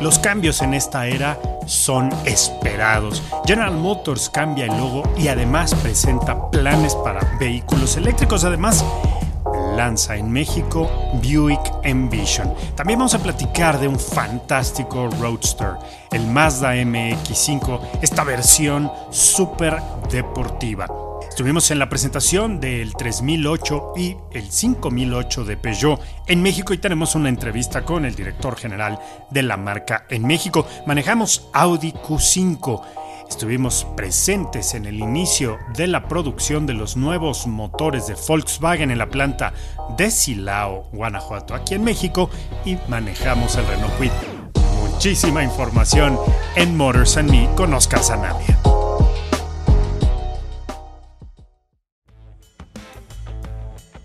Los cambios en esta era son esperados. General Motors cambia el logo y además presenta planes para vehículos eléctricos. Además, lanza en México Buick Envision. También vamos a platicar de un fantástico Roadster, el Mazda MX5, esta versión súper deportiva. Estuvimos en la presentación del 3008 y el 5008 de Peugeot en México y tenemos una entrevista con el director general de la marca en México. Manejamos Audi Q5. Estuvimos presentes en el inicio de la producción de los nuevos motores de Volkswagen en la planta de Silao, Guanajuato, aquí en México, y manejamos el Renault Kwid. Muchísima información en Motors and Me con Oscar Zanavia.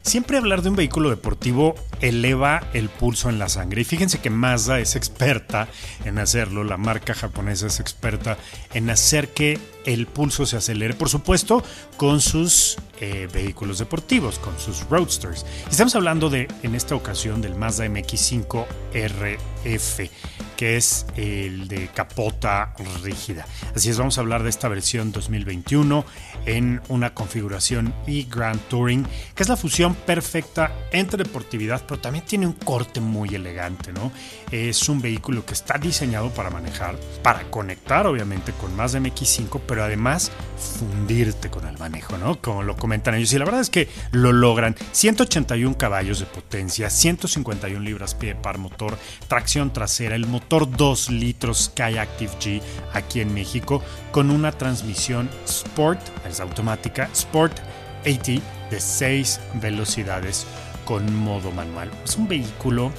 Siempre hablar de un vehículo deportivo eleva el pulso en la sangre. Y fíjense que Mazda es experta en hacerlo, la marca japonesa es experta en hacer que el pulso se acelere, por supuesto, con sus eh, vehículos deportivos, con sus roadsters. Estamos hablando de, en esta ocasión, del Mazda MX5 RF, que es el de capota rígida. Así es, vamos a hablar de esta versión 2021 en una configuración e-Grand Touring, que es la fusión perfecta entre deportividad, pero también tiene un corte muy elegante, ¿no? Es un vehículo que está diseñado para manejar, para conectar obviamente con más de MX5, pero además fundirte con el manejo, ¿no? Como lo comentan ellos. Y la verdad es que lo logran. 181 caballos de potencia, 151 libras-pie par motor, tracción trasera, el motor 2 litros Sky Active G aquí en México, con una transmisión Sport, es automática, Sport AT de 6 velocidades con modo manual. Es un vehículo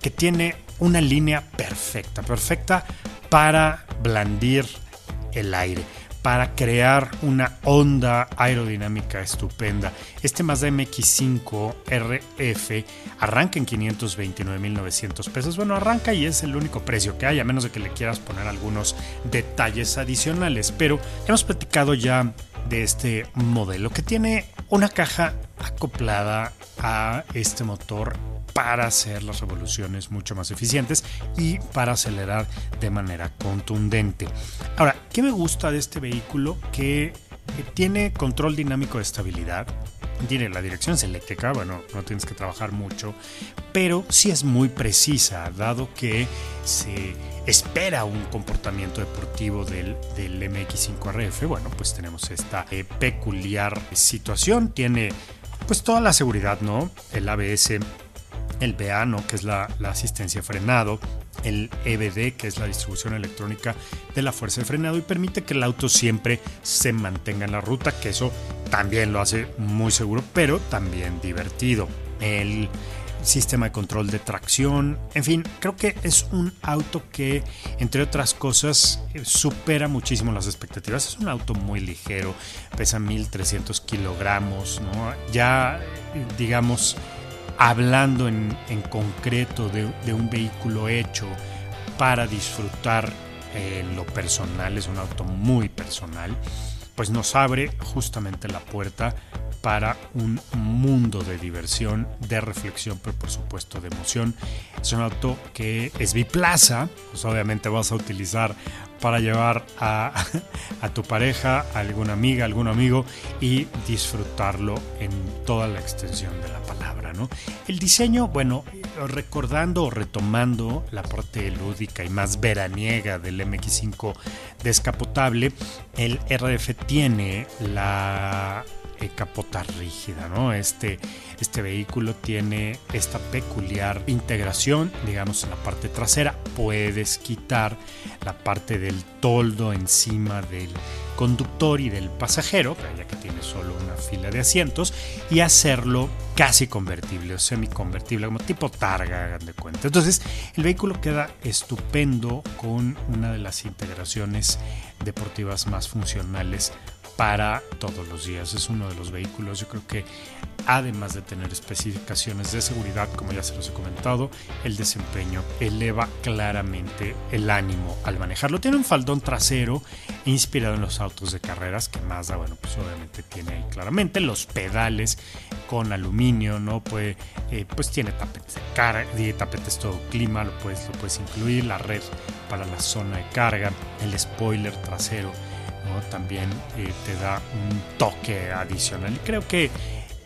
que tiene una línea perfecta, perfecta para blandir el aire para crear una onda aerodinámica estupenda. Este Mazda MX5 RF arranca en 529.900 pesos. Bueno, arranca y es el único precio que hay, a menos de que le quieras poner algunos detalles adicionales. Pero hemos platicado ya de este modelo que tiene una caja acoplada a este motor para hacer las revoluciones mucho más eficientes y para acelerar de manera contundente. Ahora, ¿qué me gusta de este vehículo? Que tiene control dinámico de estabilidad, tiene la dirección es eléctrica, bueno, no tienes que trabajar mucho, pero sí es muy precisa, dado que se espera un comportamiento deportivo del, del MX5RF, bueno, pues tenemos esta eh, peculiar situación, tiene pues toda la seguridad, ¿no? El ABS el BANO, que es la, asistencia frenado, el EBD, que es la distribución electrónica de la fuerza de frenado y permite que el auto siempre se mantenga en la ruta, que eso también lo hace muy seguro, pero también divertido. El sistema de control de tracción, en fin, creo que es un auto que, entre otras cosas, supera muchísimo las expectativas. Es un auto muy ligero, pesa 1300 kilogramos. Ya, digamos, hablando en, concreto de, un vehículo hecho para disfrutar lo personal, es un auto muy personal, pues nos abre justamente la puerta para un mundo de diversión, de reflexión, pero por supuesto de emoción. Es un auto que es biplaza, pues obviamente vas a utilizar para llevar a, a, tu pareja, a alguna amiga, algún amigo y disfrutarlo en toda la extensión de la palabra. ¿no? El diseño, bueno, recordando o retomando la parte lúdica y más veraniega del MX5 descapotable, el RF tiene la eh, capota rígida, ¿no? Este, este vehículo tiene esta peculiar integración, digamos, en la parte trasera. Puedes quitar la parte del toldo encima del conductor y del pasajero, ya que tiene solo una fila de asientos, y hacerlo casi convertible o semi-convertible, como tipo targa, hagan de cuenta. Entonces, el vehículo queda estupendo con una de las integraciones deportivas más funcionales para todos los días. Es uno de los vehículos, yo creo que además de tener especificaciones de seguridad, como ya se los he comentado, el desempeño eleva claramente el ánimo al manejarlo. Tiene un faldón trasero inspirado en los autos de carreras, que Mazda, bueno, pues obviamente tiene ahí claramente los pedales con aluminio, ¿no? Eh, pues tiene tapetes de carga, tapetes todo clima, lo puedes, lo puedes incluir, la red para la zona de carga, el spoiler trasero también eh, te da un toque adicional. Y creo que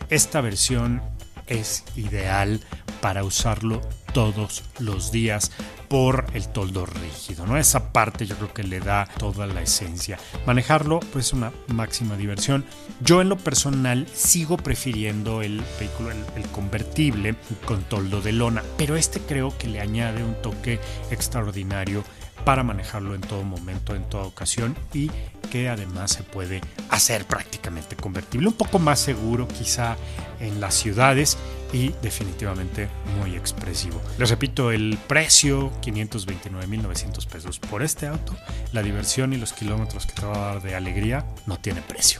esta versión es ideal para usarlo todos los días por el toldo rígido, ¿no? Esa parte yo creo que le da toda la esencia. Manejarlo, pues una máxima diversión. Yo en lo personal sigo prefiriendo el vehículo, el, convertible con toldo de lona, pero este creo que le añade un toque extraordinario para manejarlo en todo momento, en toda ocasión y que además se puede hacer prácticamente convertible, un poco más seguro quizá en las ciudades y definitivamente muy expresivo. Les repito, el precio 529.900 pesos por este auto, la diversión y los kilómetros que te va a dar de alegría no tiene precio.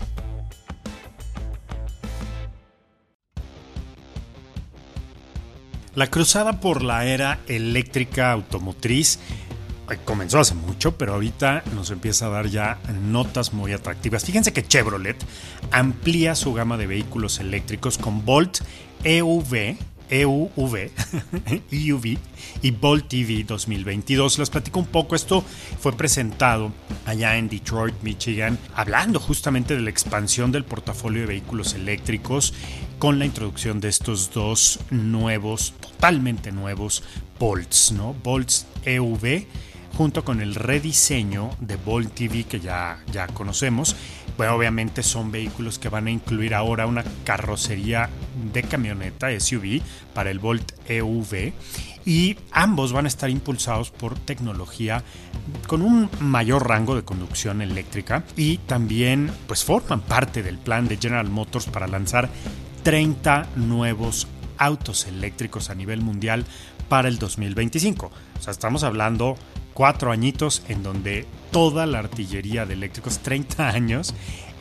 La cruzada por la era eléctrica automotriz comenzó hace mucho, pero ahorita nos empieza a dar ya notas muy atractivas. Fíjense que Chevrolet amplía su gama de vehículos eléctricos con Volt EUV, EUV, EUV y Volt EV 2022. Les platico un poco. Esto fue presentado allá en Detroit, Michigan, hablando justamente de la expansión del portafolio de vehículos eléctricos con la introducción de estos dos nuevos, totalmente nuevos Bolts, ¿no? Bolts EUV junto con el rediseño de Volt TV que ya, ya conocemos. Bueno, obviamente son vehículos que van a incluir ahora una carrocería de camioneta SUV para el Volt EV y ambos van a estar impulsados por tecnología con un mayor rango de conducción eléctrica y también pues forman parte del plan de General Motors para lanzar 30 nuevos autos eléctricos a nivel mundial para el 2025. O sea, estamos hablando cuatro añitos en donde toda la artillería de eléctricos, 30 años,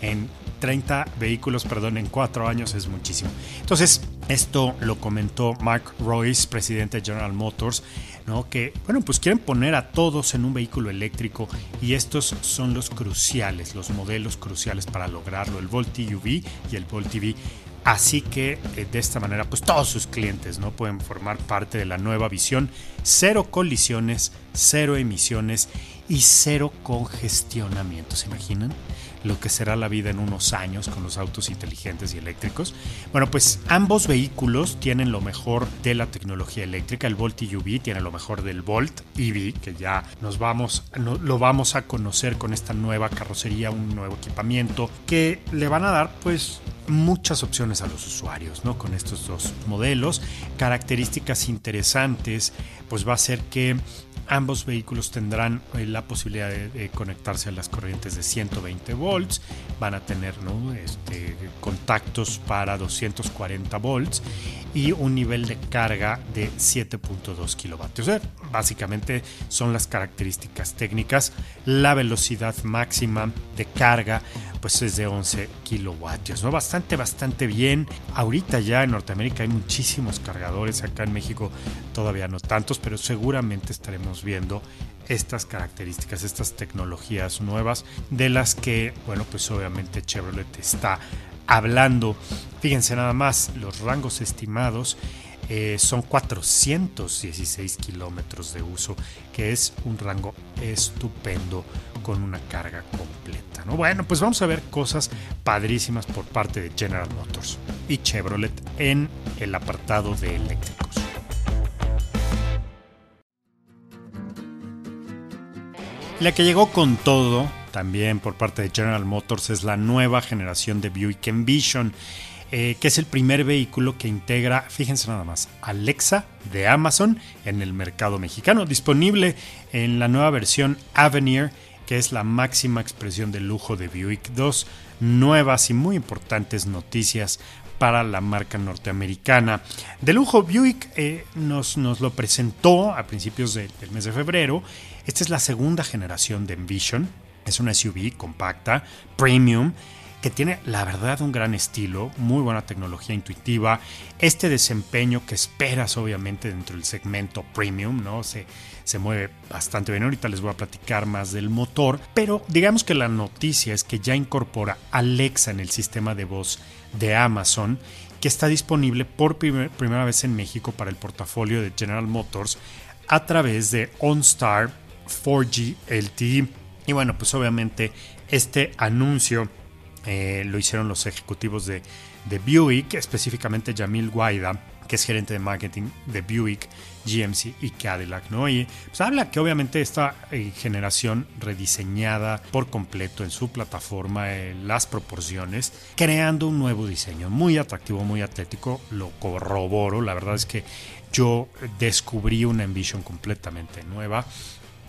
en 30 vehículos, perdón, en cuatro años es muchísimo. Entonces, esto lo comentó Mark Royce, presidente de General Motors, ¿no? que, bueno, pues quieren poner a todos en un vehículo eléctrico y estos son los cruciales, los modelos cruciales para lograrlo, el Volt EUV y el Volt EV. Así que eh, de esta manera, pues todos sus clientes no pueden formar parte de la nueva visión, cero colisiones, cero emisiones y cero congestionamiento. ¿Se imaginan? Lo que será la vida en unos años con los autos inteligentes y eléctricos. Bueno, pues ambos vehículos tienen lo mejor de la tecnología eléctrica. El Volt EUV tiene lo mejor del Volt EV, que ya nos vamos, lo vamos a conocer con esta nueva carrocería, un nuevo equipamiento que le van a dar pues muchas opciones a los usuarios, ¿no? Con estos dos modelos, características interesantes, pues va a ser que Ambos vehículos tendrán eh, la posibilidad de, conectarse a las corrientes de 120 volts, van a tener este, contactos para 240 volts y un nivel de carga de 7.2 kilovatios. básicamente son las características técnicas. La velocidad máxima de carga pues es de 11 kilovatios, ¿no? Bastante, bastante bien. Ahorita ya en Norteamérica hay muchísimos cargadores, acá en México todavía no tantos, pero seguramente estaremos viendo estas características, estas tecnologías nuevas de las que, bueno, pues obviamente Chevrolet está hablando. Fíjense nada más, los rangos estimados eh, son 416 kilómetros de uso, que es un rango estupendo con una carga completa. ¿no? Bueno, pues vamos a ver cosas padrísimas por parte de General Motors y Chevrolet en el apartado de eléctricos. La que llegó con todo, también por parte de General Motors, es la nueva generación de Buick Envision eh, que es el primer vehículo que integra, fíjense nada más, Alexa de Amazon en el mercado mexicano, disponible en la nueva versión Avenir, que es la máxima expresión de lujo de Buick. Dos nuevas y muy importantes noticias para la marca norteamericana. De lujo, Buick eh, nos, nos, lo presentó a principios del mes de febrero. Esta es la segunda generación de Envision. Es una SUV compacta, premium que tiene la verdad un gran estilo, muy buena tecnología intuitiva, este desempeño que esperas obviamente dentro del segmento premium, ¿no? Se, se mueve bastante bien. Ahorita les voy a platicar más del motor, pero digamos que la noticia es que ya incorpora Alexa en el sistema de voz de Amazon, que está disponible por primera vez en México para el portafolio de General Motors a través de OnStar 4G LTE. Y bueno, pues obviamente este anuncio eh, lo hicieron los ejecutivos de, Buick, específicamente Jamil Guaida, que es gerente de marketing de Buick, GMC y Cadillac, ¿no? Y pues, habla que obviamente esta eh, generación rediseñada por completo en su plataforma, eh, las proporciones, creando un nuevo diseño muy atractivo, muy atlético, lo corroboro, la verdad es que yo descubrí una Envision completamente nueva,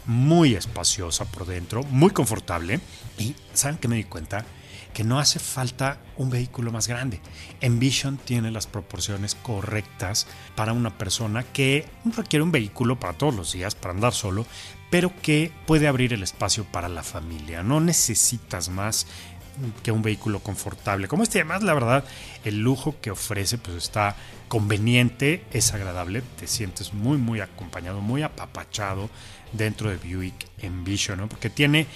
muy espaciosa por dentro, muy confortable y ¿saben qué me di cuenta? Que no hace falta un vehículo más grande. Envision tiene las proporciones correctas para una persona que requiere un vehículo para todos los días, para andar solo, pero que puede abrir el espacio para la familia. No necesitas más que un vehículo confortable como este. Además, la verdad, el lujo que ofrece pues está conveniente, es agradable, te sientes muy, muy acompañado, muy apapachado dentro de Buick Envision, ¿no? Porque tiene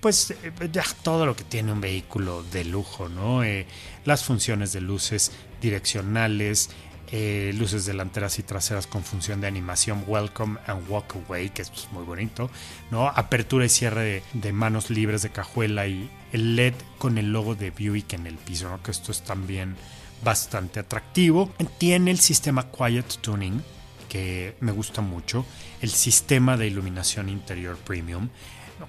pues eh, ya todo lo que tiene un vehículo de lujo, ¿no? Eh, las funciones de luces direccionales, eh, luces delanteras y traseras con función de animación Welcome and Walk Away, que es pues, muy bonito, ¿no? Apertura y cierre de, manos libres de cajuela y el LED con el logo de Buick en el piso, ¿no? Que esto es también bastante atractivo. Tiene el sistema Quiet Tuning, que me gusta mucho, el sistema de iluminación interior premium,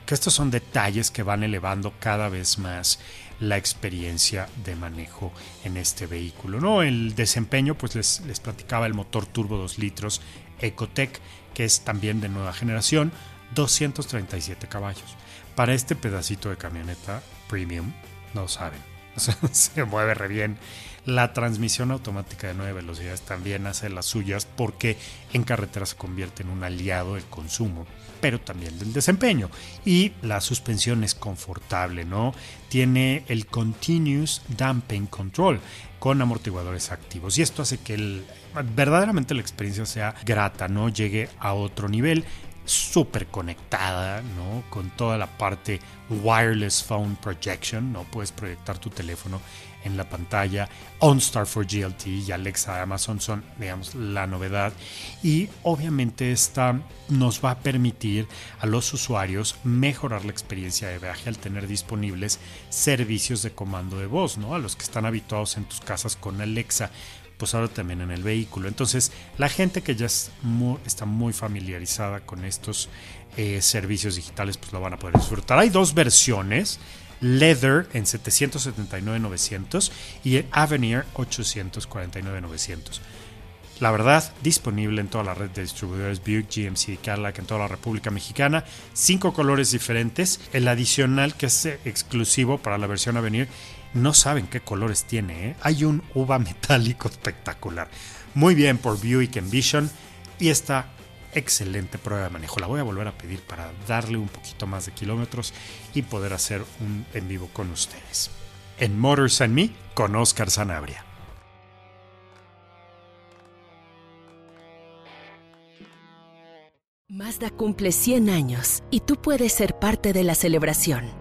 que estos son detalles que van elevando cada vez más la experiencia de manejo en este vehículo. ¿no? El desempeño, pues les, les platicaba el motor turbo 2 litros Ecotec, que es también de nueva generación, 237 caballos. Para este pedacito de camioneta premium, no saben, se mueve re bien. La transmisión automática de 9 velocidades también hace las suyas porque en carretera se convierte en un aliado del consumo pero también del desempeño. Y la suspensión es confortable, ¿no? Tiene el Continuous Damping Control con amortiguadores activos. Y esto hace que verdaderamente la experiencia sea grata, ¿no? Llegue a otro nivel súper conectada, ¿no? Con toda la parte wireless phone projection, ¿no? Puedes proyectar tu teléfono en la pantalla. OnStar for GLT y Alexa Amazon son, digamos, la novedad. Y obviamente esta nos va a permitir a los usuarios mejorar la experiencia de viaje al tener disponibles servicios de comando de voz, ¿no? A los que están habituados en tus casas con Alexa pues ahora también en el vehículo. Entonces, la gente que ya está muy familiarizada con estos eh, servicios digitales, pues lo van a poder disfrutar. Hay dos versiones. Leather en 779.900 y Avenir 849.900. La verdad, disponible en toda la red de distribuidores Buick, GMC Cadillac en toda la República Mexicana. Cinco colores diferentes. El adicional que es exclusivo para la versión Avenir no saben qué colores tiene. ¿eh? Hay un uva metálico espectacular. Muy bien por Buick Envision y esta excelente prueba de manejo. La voy a volver a pedir para darle un poquito más de kilómetros y poder hacer un en vivo con ustedes. En Motors and Me con Oscar Sanabria. Mazda cumple 100 años y tú puedes ser parte de la celebración.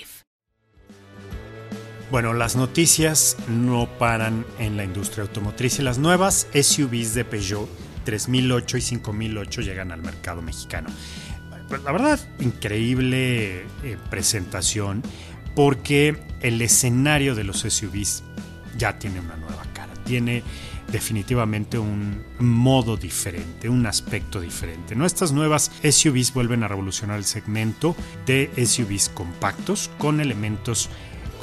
Bueno, las noticias no paran en la industria automotriz y las nuevas SUVs de Peugeot 3008 y 5008 llegan al mercado mexicano. La verdad, increíble eh, presentación porque el escenario de los SUVs ya tiene una nueva cara, tiene definitivamente un modo diferente, un aspecto diferente. Nuestras nuevas SUVs vuelven a revolucionar el segmento de SUVs compactos con elementos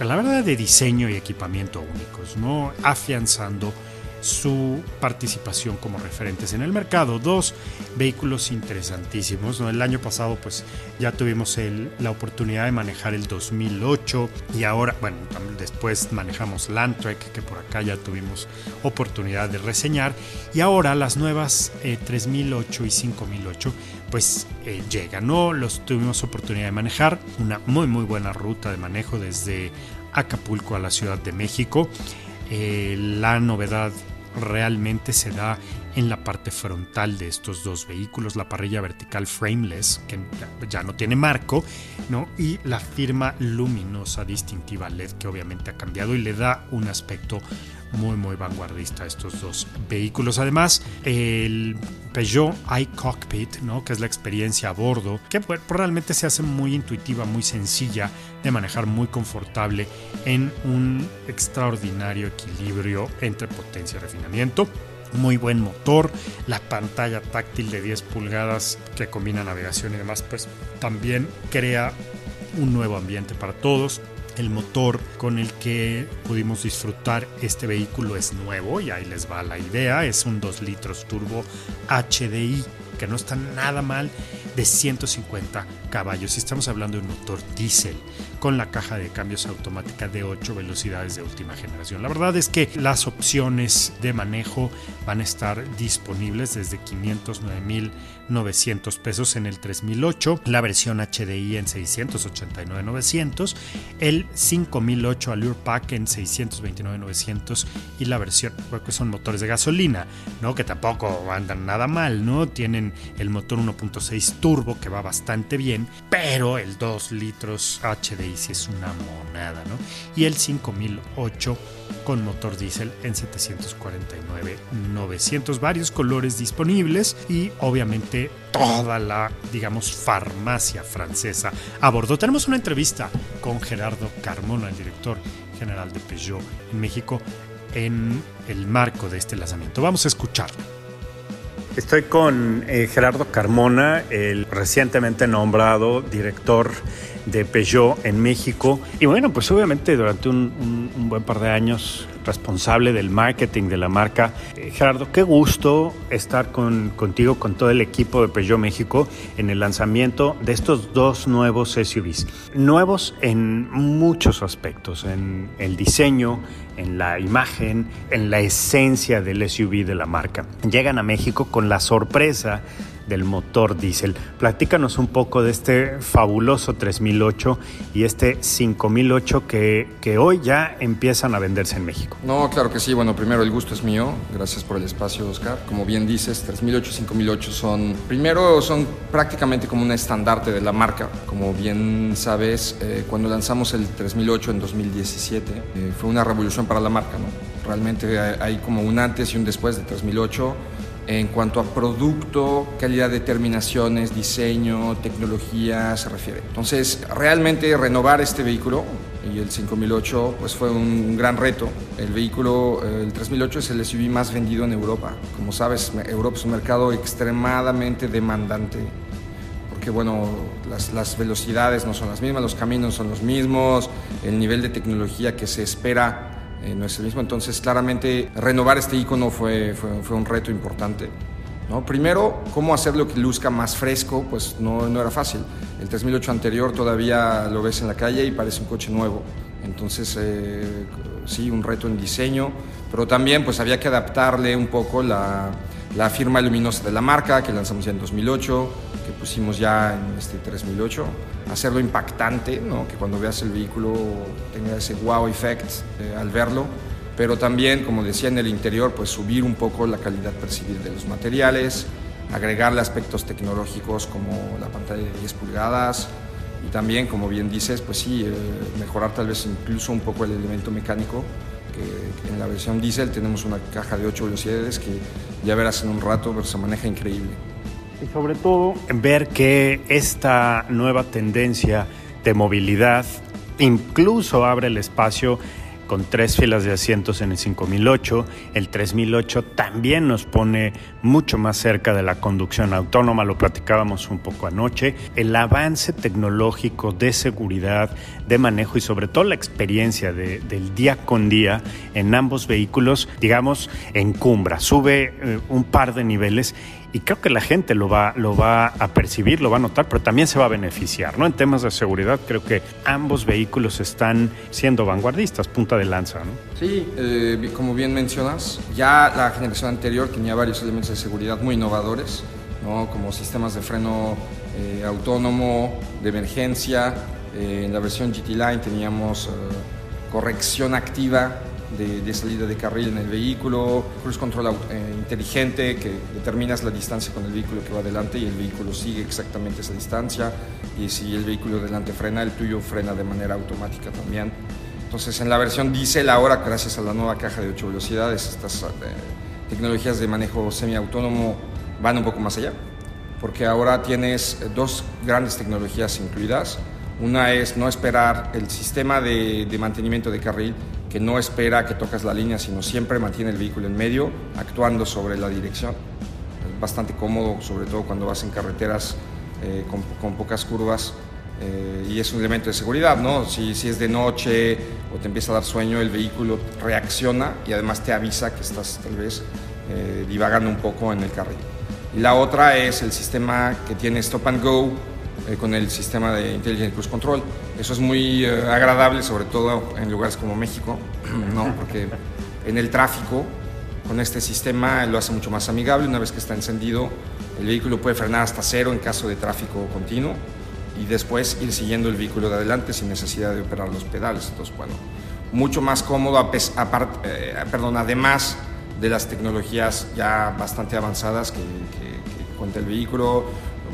la verdad de diseño y equipamiento únicos, ¿no? afianzando su participación como referentes en el mercado. Dos vehículos interesantísimos. ¿no? El año pasado pues ya tuvimos la oportunidad de manejar el 2008 y ahora, bueno, después manejamos Landtrek que por acá ya tuvimos oportunidad de reseñar y ahora las nuevas 3008 eh, y 5008 pues eh, llegan, ¿no? Los tuvimos oportunidad de manejar, una muy muy buena ruta de manejo desde Acapulco a la Ciudad de México. Eh, la novedad realmente se da en la parte frontal de estos dos vehículos, la parrilla vertical frameless, que ya no tiene marco, ¿no? y la firma luminosa distintiva LED, que obviamente ha cambiado y le da un aspecto muy muy vanguardista estos dos vehículos. Además, el Peugeot iCockpit, ¿no? que es la experiencia a bordo, que pues, realmente se hace muy intuitiva, muy sencilla de manejar, muy confortable en un extraordinario equilibrio entre potencia y refinamiento muy buen motor, la pantalla táctil de 10 pulgadas que combina navegación y demás, pues también crea un nuevo ambiente para todos. El motor con el que pudimos disfrutar este vehículo es nuevo y ahí les va la idea. Es un 2 litros turbo HDI que no está nada mal de 150 caballos. Estamos hablando de un motor diésel con la caja de cambios automática de 8 velocidades de última generación. La verdad es que las opciones de manejo van a estar disponibles desde 509 mil 900 pesos en el 3008, la versión HDI en 689.900, el 5008 Allure Pack en 629.900 y la versión, porque son motores de gasolina, ¿no? Que tampoco andan nada mal, ¿no? Tienen el motor 1.6 turbo que va bastante bien, pero el 2 litros HDI sí es una monada, ¿no? Y el 5008 con motor diésel en 749.900, varios colores disponibles y obviamente toda la, digamos, farmacia francesa a bordo. Tenemos una entrevista con Gerardo Carmona, el director general de Peugeot en México, en el marco de este lanzamiento. Vamos a escucharlo. Estoy con eh, Gerardo Carmona, el recientemente nombrado director de Peugeot en México. Y bueno, pues obviamente durante un, buen par de años responsable del marketing de la marca. Eh, Gerardo, qué gusto estar con, contigo, con todo el equipo de Peugeot México en el lanzamiento de estos dos nuevos SUVs. Nuevos en muchos aspectos, en el diseño, en la imagen, en la esencia del SUV de la marca. Llegan a México con la sorpresa del motor diésel. Platícanos un poco de este fabuloso 3008 y este 5008 que, que hoy ya empiezan a venderse en México. No, claro que sí. Bueno, primero el gusto es mío. Gracias por el espacio, Oscar. Como bien dices, 3008 y 5008 son, primero son prácticamente como un estandarte de la marca. Como bien sabes, eh, cuando lanzamos el 3008 en 2017, eh, fue una revolución para la marca, ¿no? Realmente hay como un antes y un después de 3008 en cuanto a producto, calidad de terminaciones, diseño, tecnología se refiere. Entonces, realmente renovar este vehículo y el 5008 pues fue un gran reto. El vehículo, el 3008 es el SUV más vendido en Europa. Como sabes, Europa es un mercado extremadamente demandante porque bueno, las, las, velocidades no son las mismas, los caminos son los mismos, el nivel de tecnología que se espera eh, no es el mismo. Entonces, claramente, renovar este icono fue, fue, un reto importante. ¿no? Primero, cómo hacerlo que luzca más fresco, pues no, no era fácil. El 3008 anterior todavía lo ves en la calle y parece un coche nuevo. Entonces, eh, sí, un reto en diseño, pero también pues había que adaptarle un poco la, la firma luminosa de la marca que lanzamos ya en 2008, que pusimos ya en este 3008, hacerlo impactante, ¿no? que cuando veas el vehículo tenga ese wow effect eh, al verlo, pero también, como decía en el interior, pues subir un poco la calidad percibida de los materiales, agregarle aspectos tecnológicos como la pantalla de 10 pulgadas, y también, como bien dices, pues sí, eh, mejorar tal vez incluso un poco el elemento mecánico, en la versión diésel tenemos una caja de 8 velocidades que ya verás en un rato, pero se maneja increíble. Y sobre todo ver que esta nueva tendencia de movilidad incluso abre el espacio con tres filas de asientos en el 5008. El 3008 también nos pone mucho más cerca de la conducción autónoma, lo platicábamos un poco anoche. El avance tecnológico de seguridad, de manejo y sobre todo la experiencia del día con día en ambos vehículos, digamos, encumbra, sube eh, un par de niveles y creo que la gente lo va, lo va a percibir, lo va a notar, pero también se va a beneficiar. ¿no? En temas de seguridad creo que ambos vehículos están siendo vanguardistas, punta de lanza. ¿no? Sí, eh, como bien mencionas, ya la generación anterior tenía varios elementos de seguridad muy innovadores, ¿no? como sistemas de freno eh, autónomo, de emergencia. Eh, en la versión GT Line teníamos corrección activa de, salida de carril en el vehículo, cruise control eh, inteligente que determinas la distancia con el vehículo que va adelante y el vehículo sigue exactamente esa distancia y si el vehículo delante frena, el tuyo frena de manera automática también. Entonces en la versión diésel ahora, gracias a la nueva caja de 8 velocidades, estas eh, tecnologías de manejo semiautónomo van un poco más allá, porque ahora tienes dos grandes tecnologías incluidas. Una es no esperar el sistema de, de mantenimiento de carril que no espera que tocas la línea, sino siempre mantiene el vehículo en medio, actuando sobre la dirección. Es bastante cómodo, sobre todo cuando vas en carreteras eh, con, pocas curvas. Eh, y es un elemento de seguridad, ¿no? Si, si, es de noche o te empieza a dar sueño, el vehículo reacciona y además te avisa que estás tal vez eh, divagando un poco en el carril. Y la otra es el sistema que tiene Stop and Go, eh, con el sistema de Intelligent Cruise Control. Eso es muy eh, agradable, sobre todo en lugares como México, ¿no? porque en el tráfico, con este sistema lo hace mucho más amigable. Una vez que está encendido, el vehículo puede frenar hasta cero en caso de tráfico continuo y después ir siguiendo el vehículo de adelante sin necesidad de operar los pedales. Entonces, bueno, mucho más cómodo, eh, perdón, además de las tecnologías ya bastante avanzadas que cuenta el vehículo,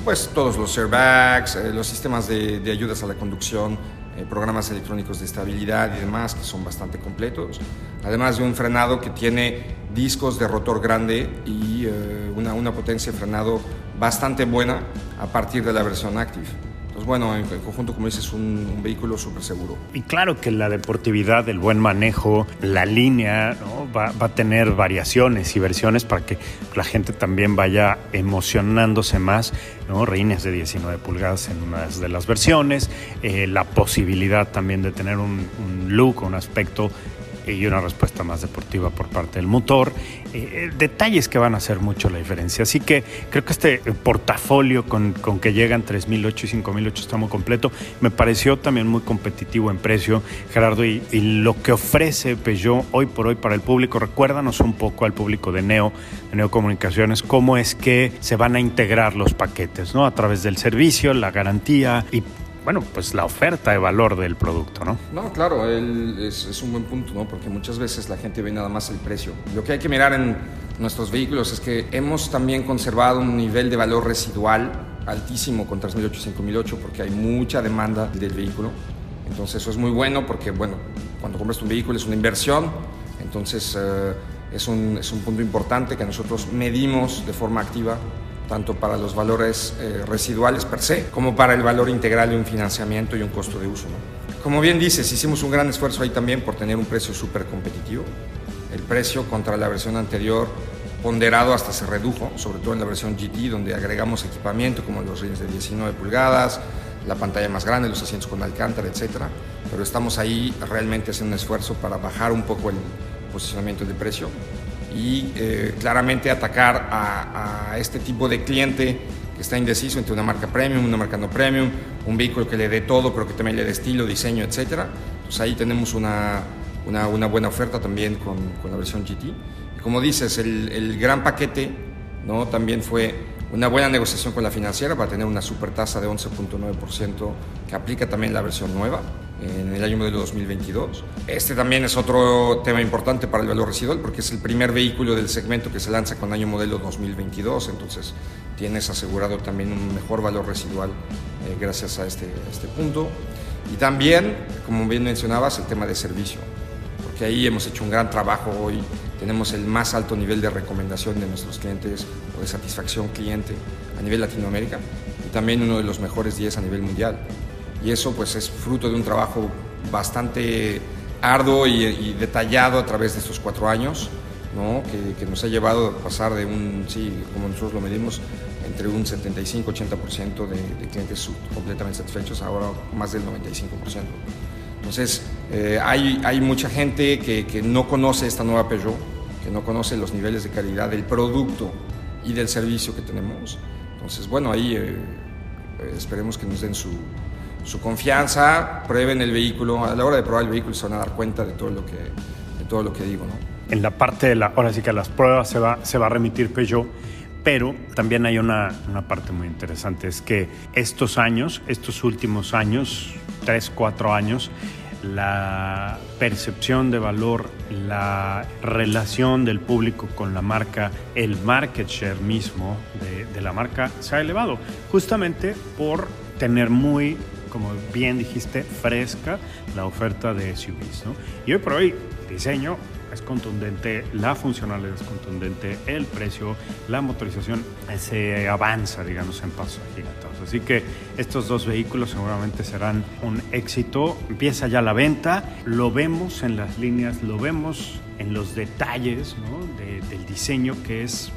pues todos los airbags, eh, los sistemas de, ayudas a la conducción, eh, programas electrónicos de estabilidad y demás que son bastante completos, además de un frenado que tiene discos de rotor grande y eh, una, una potencia de frenado bastante buena a partir de la versión Active. Pues bueno, en, conjunto, como dices, un, un vehículo súper seguro. Y claro que la deportividad, el buen manejo, la línea, va, va, a tener variaciones y versiones para que la gente también vaya emocionándose más, ¿no? Reines de 19 pulgadas en una de las versiones, eh, la posibilidad también de tener un look, un aspecto y una respuesta más deportiva por parte del motor. Eh, eh, detalles que van a hacer mucho la diferencia. Así que creo que este portafolio con, con, que llegan 3008 y 5008 está muy completo. Me pareció también muy competitivo en precio, Gerardo, y, lo que ofrece Peugeot hoy por hoy para el público. Recuérdanos un poco al público de Neo, de Neo Comunicaciones, cómo es que se van a integrar los paquetes, ¿no? A través del servicio, la garantía y bueno, pues la oferta de valor del producto, ¿no? No, claro, es, un buen punto, ¿no? Porque muchas veces la gente ve nada más el precio. Lo que hay que mirar en nuestros vehículos es que hemos también conservado un nivel de valor residual altísimo con 3008 y 5008 porque hay mucha demanda del vehículo. Entonces eso es muy bueno porque, bueno, cuando compras un vehículo es una inversión, entonces eh, es, un, es un punto importante que nosotros medimos de forma activa tanto para los valores eh, residuales per se, como para el valor integral de un financiamiento y un costo de uso. Como bien dices, hicimos un gran esfuerzo ahí también por tener un precio súper competitivo. El precio contra la versión anterior ponderado hasta se redujo, sobre todo en la versión GT, donde agregamos equipamiento como los rines de 19 pulgadas, la pantalla más grande, los asientos con alcántara, etc. Pero estamos ahí realmente haciendo un esfuerzo para bajar un poco el posicionamiento de precio y eh, claramente atacar a, este tipo de cliente que está indeciso entre una marca premium, una marca no premium, un vehículo que le dé todo, pero que también le dé estilo, diseño, etc. Entonces ahí tenemos una, una, una buena oferta también con, con, la versión GT. Y como dices, el, el gran paquete ¿no? también fue una buena negociación con la financiera para tener una super tasa de 11.9% que aplica también la versión nueva en el año modelo 2022. Este también es otro tema importante para el valor residual porque es el primer vehículo del segmento que se lanza con año modelo 2022, entonces tienes asegurado también un mejor valor residual eh, gracias a este, a este punto. Y también, como bien mencionabas, el tema de servicio, porque ahí hemos hecho un gran trabajo hoy, tenemos el más alto nivel de recomendación de nuestros clientes o de satisfacción cliente a nivel Latinoamérica y también uno de los mejores 10 a nivel mundial y eso pues es fruto de un trabajo bastante arduo y, detallado a través de estos cuatro años, ¿no? que, nos ha llevado a pasar de un, sí, como nosotros lo medimos, entre un 75-80% de, clientes completamente satisfechos, ahora más del 95%. Entonces, eh, hay, hay mucha gente que, que, no conoce esta nueva Peugeot, que no conoce los niveles de calidad del producto y del servicio que tenemos. Entonces, bueno, ahí eh, esperemos que nos den su, su confianza, prueben el vehículo, a la hora de probar el vehículo se van a dar cuenta de todo lo que, de todo lo que digo. ¿no? En la parte de la, ahora sí que las pruebas se va, se va a remitir Peugeot, pero también hay una, una parte muy interesante, es que estos años, estos últimos años, tres, cuatro años, la percepción de valor, la relación del público con la marca, el market share mismo de, de la marca se ha elevado, justamente por tener muy como bien dijiste, fresca la oferta de SUVs. ¿no? Y hoy por hoy, diseño es contundente, la funcionalidad es contundente, el precio, la motorización se avanza, digamos, en pasos agigantados. Así que estos dos vehículos seguramente serán un éxito. Empieza ya la venta, lo vemos en las líneas, lo vemos en los detalles ¿no? de, del diseño que es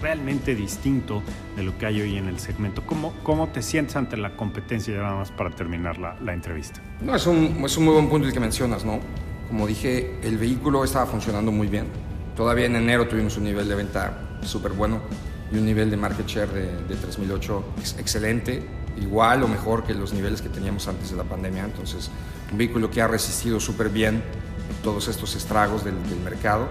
realmente distinto de lo que hay hoy en el segmento. ¿Cómo, cómo te sientes ante la competencia, ya nada más para terminar la, la entrevista? No, es un, es un muy buen punto el que mencionas, ¿no? Como dije, el vehículo estaba funcionando muy bien. Todavía en enero tuvimos un nivel de venta súper bueno y un nivel de market share de, de 3008 excelente, igual o mejor que los niveles que teníamos antes de la pandemia. Entonces, un vehículo que ha resistido súper bien todos estos estragos del, del mercado.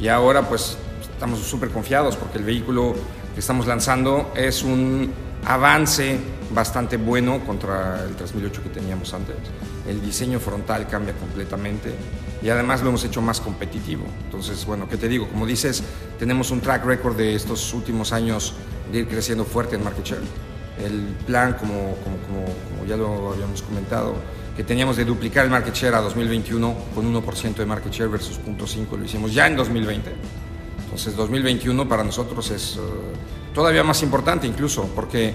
Y ahora, pues, estamos súper confiados porque el vehículo que estamos lanzando es un avance bastante bueno contra el 3008 que teníamos antes. El diseño frontal cambia completamente y además lo hemos hecho más competitivo. Entonces, bueno, ¿qué te digo? Como dices, tenemos un track record de estos últimos años de ir creciendo fuerte en market share. El plan, como, como, como, como ya lo habíamos comentado, que teníamos de duplicar el market share a 2021 con 1% de market share versus 0.5, lo hicimos ya en 2020 entonces 2021 para nosotros es uh, todavía más importante incluso porque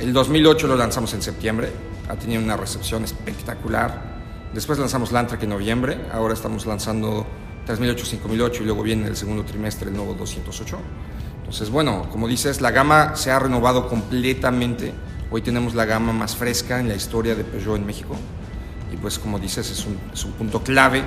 el 2008 lo lanzamos en septiembre, ha tenido una recepción espectacular. Después lanzamos Landtrek en noviembre, ahora estamos lanzando 3008, 5008 y luego viene el segundo trimestre el nuevo 208. Entonces, bueno, como dices, la gama se ha renovado completamente. Hoy tenemos la gama más fresca en la historia de Peugeot en México. Y pues, como dices, es un, es un punto clave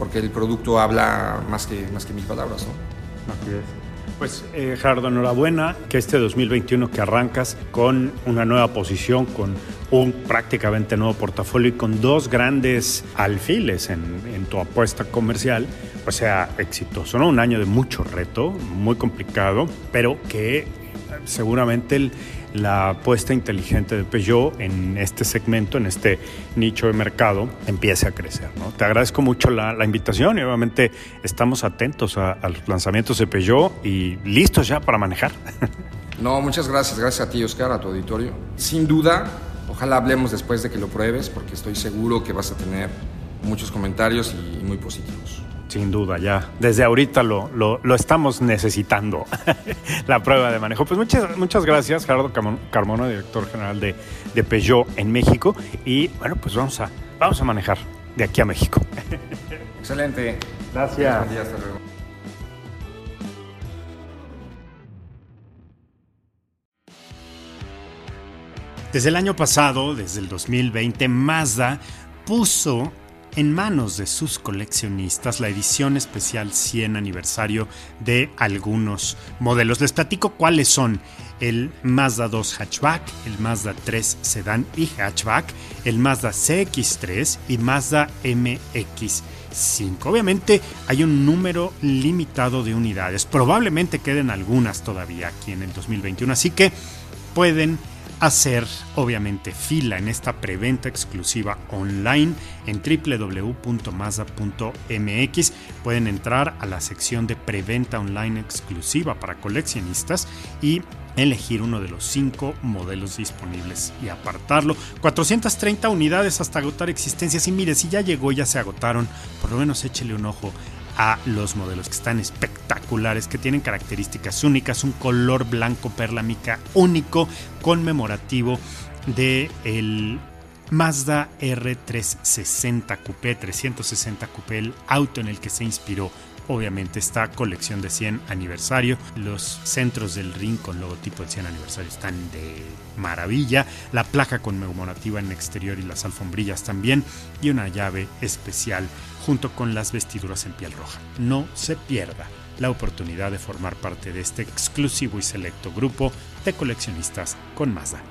porque el producto habla más que, más que mil palabras, ¿no? Así es. Pues eh, Gerardo, enhorabuena que este 2021 que arrancas con una nueva posición, con un prácticamente nuevo portafolio y con dos grandes alfiles en, tu apuesta comercial, pues sea exitoso, ¿no? Un año de mucho reto, muy complicado, pero que seguramente el, la apuesta inteligente de Peugeot en este segmento, en este nicho de mercado, empiece a crecer. ¿no? Te agradezco mucho la, invitación y obviamente estamos atentos a, a, los lanzamientos de Peugeot y listos ya para manejar. No, muchas gracias. Gracias a ti, Oscar, a tu auditorio. Sin duda, ojalá hablemos después de que lo pruebes porque estoy seguro que vas a tener muchos comentarios y muy positivos. Sin duda, ya. Desde ahorita lo, lo, lo estamos necesitando, la prueba de manejo. Pues muchas, muchas gracias, Gerardo Carmona, director general de, de, Peugeot en México. Y bueno, pues vamos a, vamos a manejar de aquí a México. Excelente. Gracias. Buen día, hasta luego. Desde el año pasado, desde el 2020, Mazda puso en manos de sus coleccionistas la edición especial 100 aniversario de algunos modelos. Les platico cuáles son el Mazda 2 hatchback, el Mazda 3 sedán y hatchback, el Mazda CX3 y Mazda MX5. Obviamente hay un número limitado de unidades, probablemente queden algunas todavía aquí en el 2021, así que pueden hacer obviamente fila en esta preventa exclusiva online en www.mazda.mx. Pueden entrar a la sección de preventa online exclusiva para coleccionistas y elegir uno de los cinco modelos disponibles y apartarlo. 430 unidades hasta agotar existencias. Y mire, si ya llegó, ya se agotaron, por lo menos échele un ojo a los modelos que están espectaculares, que tienen características únicas, un color blanco perla mica único, conmemorativo de el Mazda R360 Coupé, 360 Coupé, el auto en el que se inspiró obviamente esta colección de 100 aniversario. Los centros del ring con logotipo de 100 aniversario están de maravilla. La placa conmemorativa en exterior y las alfombrillas también. Y una llave especial junto con las vestiduras en piel roja. No se pierda la oportunidad de formar parte de este exclusivo y selecto grupo de coleccionistas con Mazda.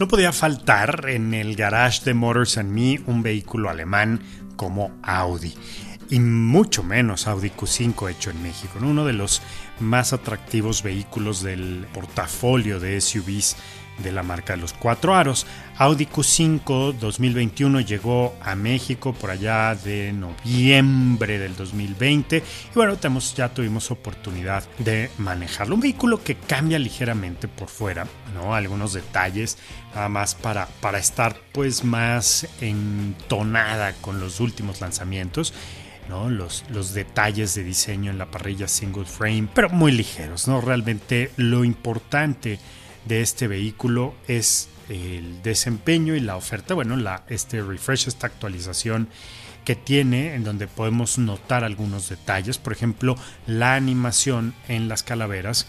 No podía faltar en el garage de Motors and Me un vehículo alemán como Audi y mucho menos Audi Q5 hecho en México, uno de los más atractivos vehículos del portafolio de SUVs de la marca de los cuatro aros. Audi Q5 2021 llegó a México por allá de noviembre del 2020 y bueno, tenemos, ya tuvimos oportunidad de manejarlo. Un vehículo que cambia ligeramente por fuera, ¿no? Algunos detalles, nada más para, para estar pues más entonada con los últimos lanzamientos. ¿no? Los, los, detalles de diseño en la parrilla single frame, pero muy ligeros, ¿no? Realmente lo importante de este vehículo es el desempeño y la oferta, bueno, la, este refresh, esta actualización que tiene en donde podemos notar algunos detalles, por ejemplo, la animación en las calaveras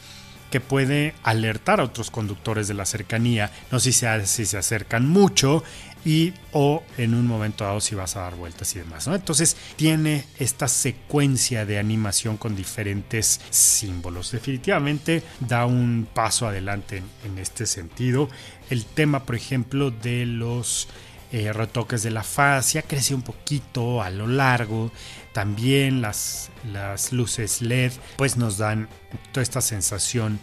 que puede alertar a otros conductores de la cercanía, no sé si se, si se acercan mucho y o en un momento dado si vas a dar vueltas y demás. Entonces tiene esta secuencia de animación con diferentes símbolos. Definitivamente da un paso adelante en, este sentido. El tema, por ejemplo, de los eh, retoques de la fascia, crece un poquito a lo largo. También las, las luces LED pues nos dan toda esta sensación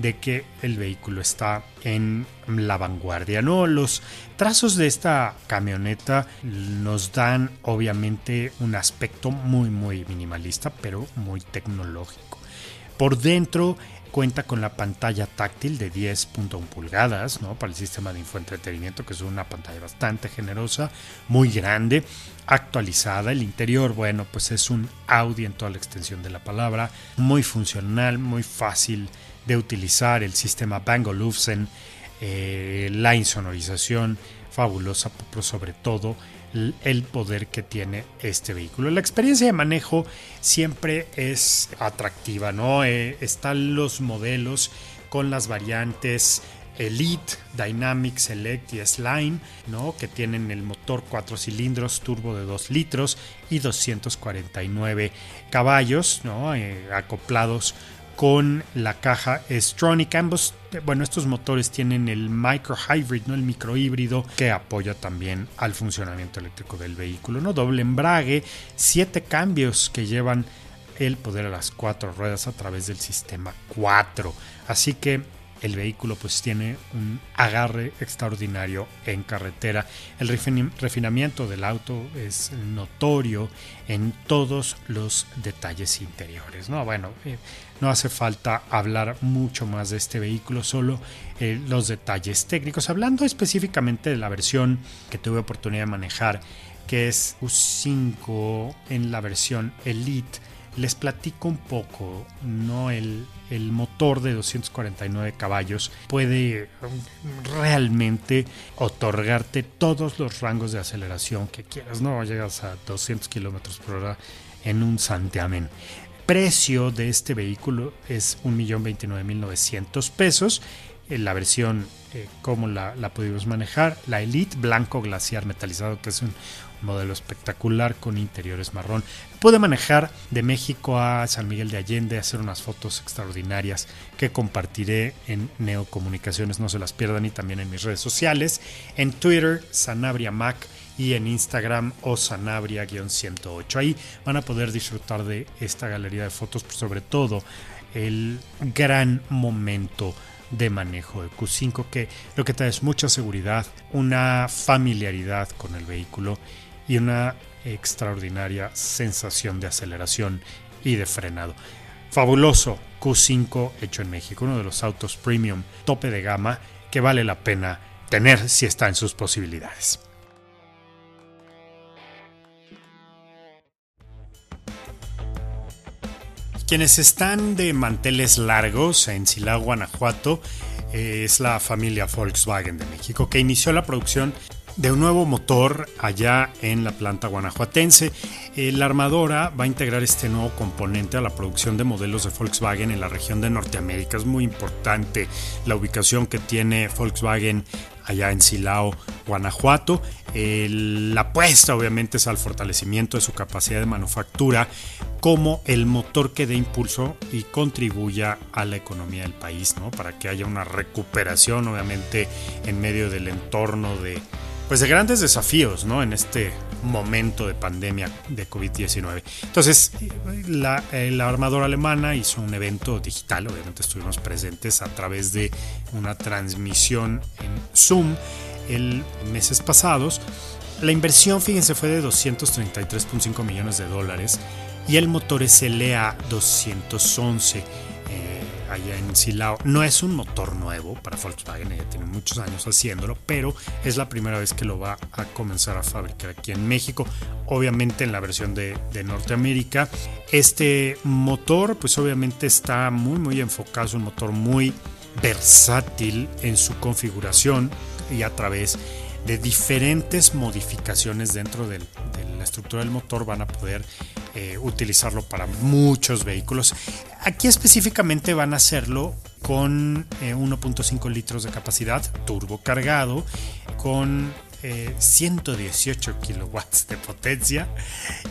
de que el vehículo está en la vanguardia. ¿no? Los trazos de esta camioneta nos dan obviamente un aspecto muy muy minimalista pero muy tecnológico. Por dentro cuenta con la pantalla táctil de 10.1 pulgadas ¿no? para el sistema de infoentretenimiento, que es una pantalla bastante generosa, muy grande, actualizada. El interior, bueno, pues es un Audi en toda la extensión de la palabra, muy funcional, muy fácil de utilizar. El sistema Bang Olufsen, eh, la insonorización fabulosa, pero sobre todo el poder que tiene este vehículo. La experiencia de manejo siempre es atractiva, ¿no? Eh, están los modelos con las variantes Elite, Dynamic Select y S-Line, ¿no? que tienen el motor 4 cilindros turbo de 2 litros y 249 caballos ¿no? Eh, acoplados con la caja Stronic. Ambos, bueno, estos motores tienen el micro hybrid, ¿no? El micro híbrido que apoya también al funcionamiento eléctrico del vehículo, ¿no? Doble embrague, siete cambios que llevan el poder a las cuatro ruedas a través del sistema 4. Así que el vehículo pues tiene un agarre extraordinario en carretera. El refinamiento del auto es notorio en todos los detalles interiores. ¿no? Bueno, eh, no hace falta hablar mucho más de este vehículo, solo eh, los detalles técnicos. Hablando específicamente de la versión que tuve oportunidad de manejar, que es U5 en la versión Elite les platico un poco, ¿no? El, motor de 249 caballos puede um, realmente otorgarte todos los rangos de aceleración que quieras, ¿no? Llegas a 200 kilómetros por hora en un santiamén. Precio de este vehículo es 1.029.900 pesos la versión eh, como la, la, pudimos manejar. La Elite blanco glaciar metalizado, que es un modelo espectacular con interiores marrón. Pude manejar de México a San Miguel de Allende, hacer unas fotos extraordinarias que compartiré en Neocomunicaciones, no se las pierdan, y también en mis redes sociales, en Twitter, Sanabria Mac y en Instagram o Sanabria-108. Ahí van a poder disfrutar de esta galería de fotos, pero sobre todo el gran momento de manejo de Q5 que lo que trae es mucha seguridad, una familiaridad con el vehículo y una extraordinaria sensación de aceleración y de frenado. Fabuloso Q5 hecho en México, uno de los autos premium tope de gama que vale la pena tener si está en sus posibilidades. Quienes están de manteles largos en Silao, Guanajuato, eh, es la familia Volkswagen de México, que inició la producción de un nuevo motor allá en la planta guanajuatense. Eh, la armadora va a integrar este nuevo componente a la producción de modelos de Volkswagen en la región de Norteamérica. Es muy importante la ubicación que tiene Volkswagen allá en Silao, Guanajuato. la apuesta obviamente es al fortalecimiento de su capacidad de manufactura como el motor que dé impulso y contribuya a la economía del país, ¿no? Para que haya una recuperación obviamente en medio del entorno de pues de grandes desafíos ¿no? en este momento de pandemia de COVID-19. Entonces, la, eh, la, armadora alemana hizo un evento digital, obviamente estuvimos presentes a través de una transmisión en Zoom el meses pasados. La inversión, fíjense, fue de 233.5 millones de dólares y el motor es LA 211 allá en Silao. No es un motor nuevo para Volkswagen, ya tiene muchos años haciéndolo, pero es la primera vez que lo va a comenzar a fabricar aquí en México, obviamente en la versión de, Norteamérica. Este motor, pues obviamente está muy, muy enfocado, es un motor muy versátil en su configuración y a través de diferentes modificaciones dentro de la estructura del motor van a poder eh, utilizarlo para muchos vehículos. Aquí específicamente van a hacerlo con 1.5 eh, litros de capacidad, turbo cargado, con 118 eh, kilowatts de potencia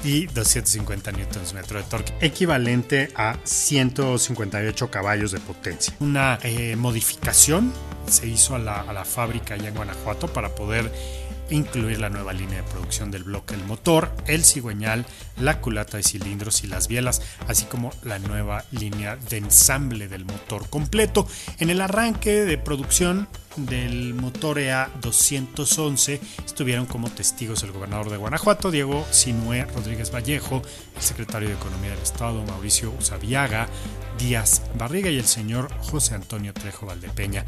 y 250 newtons metro de torque, equivalente a 158 caballos de potencia. Una modificación se hizo a la, a la fábrica allá en Guanajuato para poder incluir la nueva línea de producción del bloque del motor, el cigüeñal, la culata de cilindros y las bielas, así como la nueva línea de ensamble del motor completo. En el arranque de producción del motor EA 211 estuvieron como testigos el gobernador de Guanajuato, Diego Sinué Rodríguez Vallejo, el secretario de Economía del Estado, Mauricio Usabiaga, Díaz Barriga y el señor José Antonio Trejo Valdepeña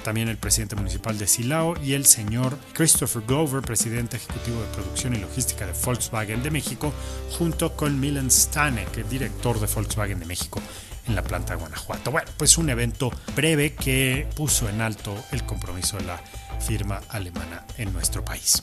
también el presidente municipal de Silao y el señor Christopher Glover, presidente ejecutivo de producción y logística de Volkswagen de México, junto con Milan Stanek, el director de Volkswagen de México en la planta de Guanajuato. Bueno, pues un evento breve que puso en alto el compromiso de la firma alemana en nuestro país.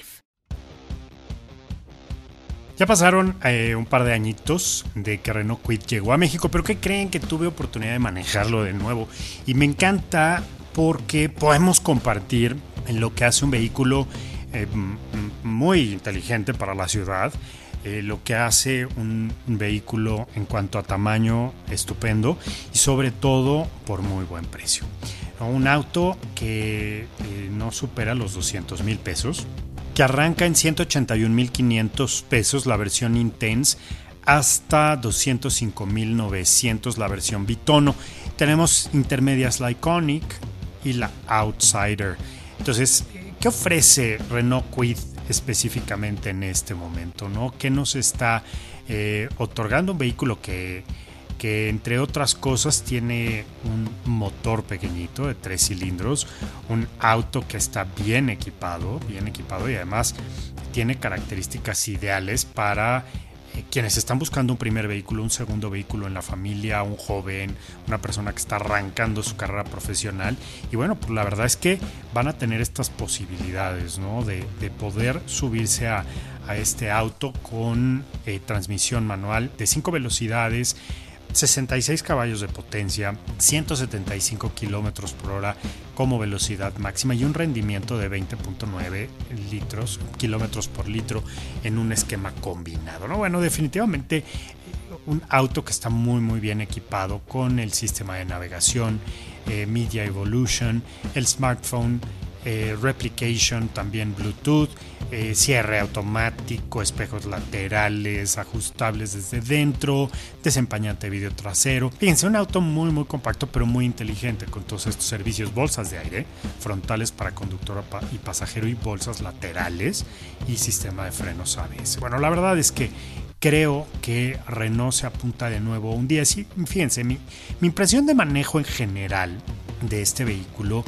Ya pasaron eh, un par de añitos de que Renault Quit llegó a México, pero ¿qué creen que tuve oportunidad de manejarlo de nuevo? Y me encanta porque podemos compartir en lo que hace un vehículo eh, muy inteligente para la ciudad, eh, lo que hace un, vehículo en cuanto a tamaño estupendo y sobre todo por muy buen precio. Un auto que no supera los 200 mil pesos, que arranca en 181.500 pesos la versión Intense hasta 205.900 la versión Bitono. Tenemos intermedias la Iconic y la Outsider. Entonces, ¿qué ofrece Renault Quid específicamente en este momento? ¿no? ¿Qué nos está eh, otorgando un vehículo que, que entre otras cosas tiene un motor pequeñito de tres cilindros, un auto que está bien equipado, bien equipado y además tiene características ideales para eh, quienes están buscando un primer vehículo, un segundo vehículo en la familia, un joven, una persona que está arrancando su carrera profesional. Y bueno, pues la verdad es que van a tener estas posibilidades, ¿no? De, poder subirse a, este auto con eh, transmisión manual de 5 velocidades 66 caballos de potencia, 175 kilómetros por hora como velocidad máxima y un rendimiento de 20.9 litros, kilómetros por litro en un esquema combinado. ¿no? Bueno, definitivamente un auto que está muy muy bien equipado con el sistema de navegación, eh, Media Evolution, el smartphone eh, replication, también Bluetooth, eh, cierre automático, espejos laterales, ajustables desde dentro, desempañante de vidrio trasero. Fíjense, un auto muy muy compacto pero muy inteligente con todos estos servicios, bolsas de aire, frontales para conductor y pasajero y bolsas laterales y sistema de frenos ABS. Bueno, la verdad es que creo que Renault se apunta de nuevo un día. Sí, fíjense, mi, mi impresión de manejo en general de este vehículo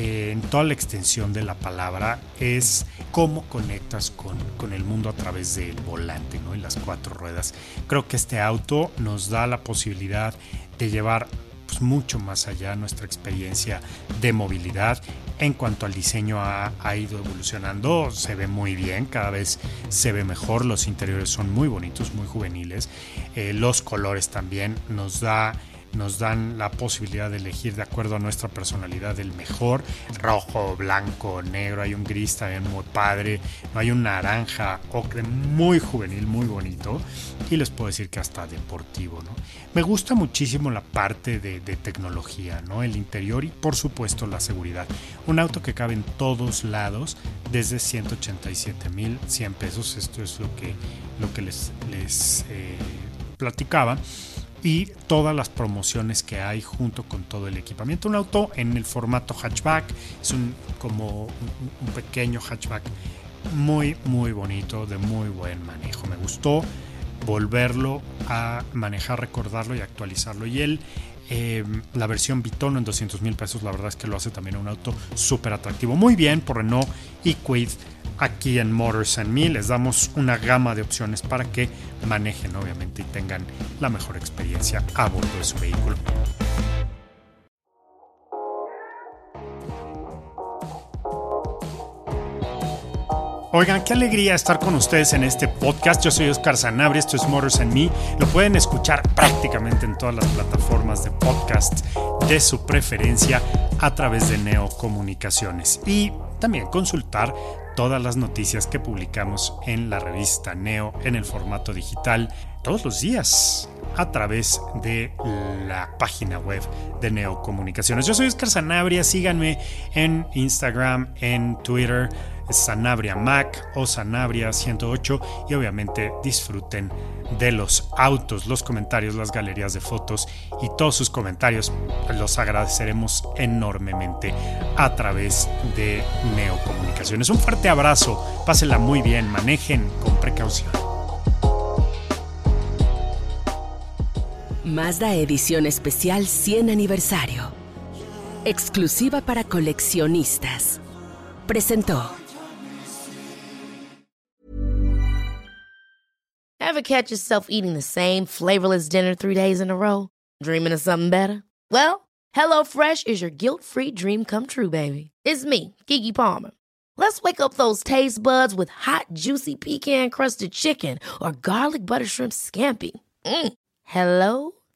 en toda la extensión de la palabra es cómo conectas con, con, el mundo a través del volante ¿no? y las cuatro ruedas. Creo que este auto nos da la posibilidad de llevar pues, mucho más allá nuestra experiencia de movilidad. En cuanto al diseño ha, ido evolucionando, se ve muy bien, cada vez se ve mejor, los interiores son muy bonitos, muy juveniles, eh, los colores también nos da nos dan la posibilidad de elegir de acuerdo a nuestra personalidad el mejor, rojo, blanco, negro, hay un gris también muy padre, hay un naranja, ocre muy juvenil, muy bonito y les puedo decir que hasta deportivo, ¿no? Me gusta muchísimo la parte de, tecnología, ¿no? El interior y por supuesto la seguridad. Un auto que cabe en todos lados desde 187 mil 100 pesos, esto es lo que, lo que les, les eh, platicaba y todas las promociones que hay junto con todo el equipamiento. Un auto en el formato hatchback, es un, como un, pequeño hatchback muy, muy bonito, de muy buen manejo. Me gustó volverlo a manejar, recordarlo y actualizarlo. Y él, eh, la versión Bitono en 200 mil pesos, la verdad es que lo hace también un auto súper atractivo. Muy bien por Renault y Quid Aquí en Motors and Me les damos una gama de opciones para que manejen obviamente y tengan la mejor experiencia a bordo de su vehículo. Oigan, qué alegría estar con ustedes en este podcast. Yo soy Oscar Sanabria, esto es Motors and Me. Lo pueden escuchar prácticamente en todas las plataformas de podcast de su preferencia a través de Neo Comunicaciones. Y también consultar todas las noticias que publicamos en la revista Neo en el formato digital todos los días a través de la página web de Neo Comunicaciones. Yo soy Oscar Sanabria, síganme en Instagram, en Twitter Sanabria Mac o Sanabria 108 y obviamente disfruten de los autos, los comentarios, las galerías de fotos y todos sus comentarios los agradeceremos enormemente a través de Neocomunicaciones. Un fuerte abrazo, pásenla muy bien, manejen con precaución. Mazda Edición Especial 100 Aniversario. Exclusiva para coleccionistas. Presentó. Ever catch yourself eating the same flavorless dinner three days in a row? Dreaming of something better? Well, HelloFresh is your guilt-free dream come true, baby. It's me, Kiki Palmer. Let's wake up those taste buds with hot, juicy pecan-crusted chicken or garlic butter shrimp scampi. Mm. Hello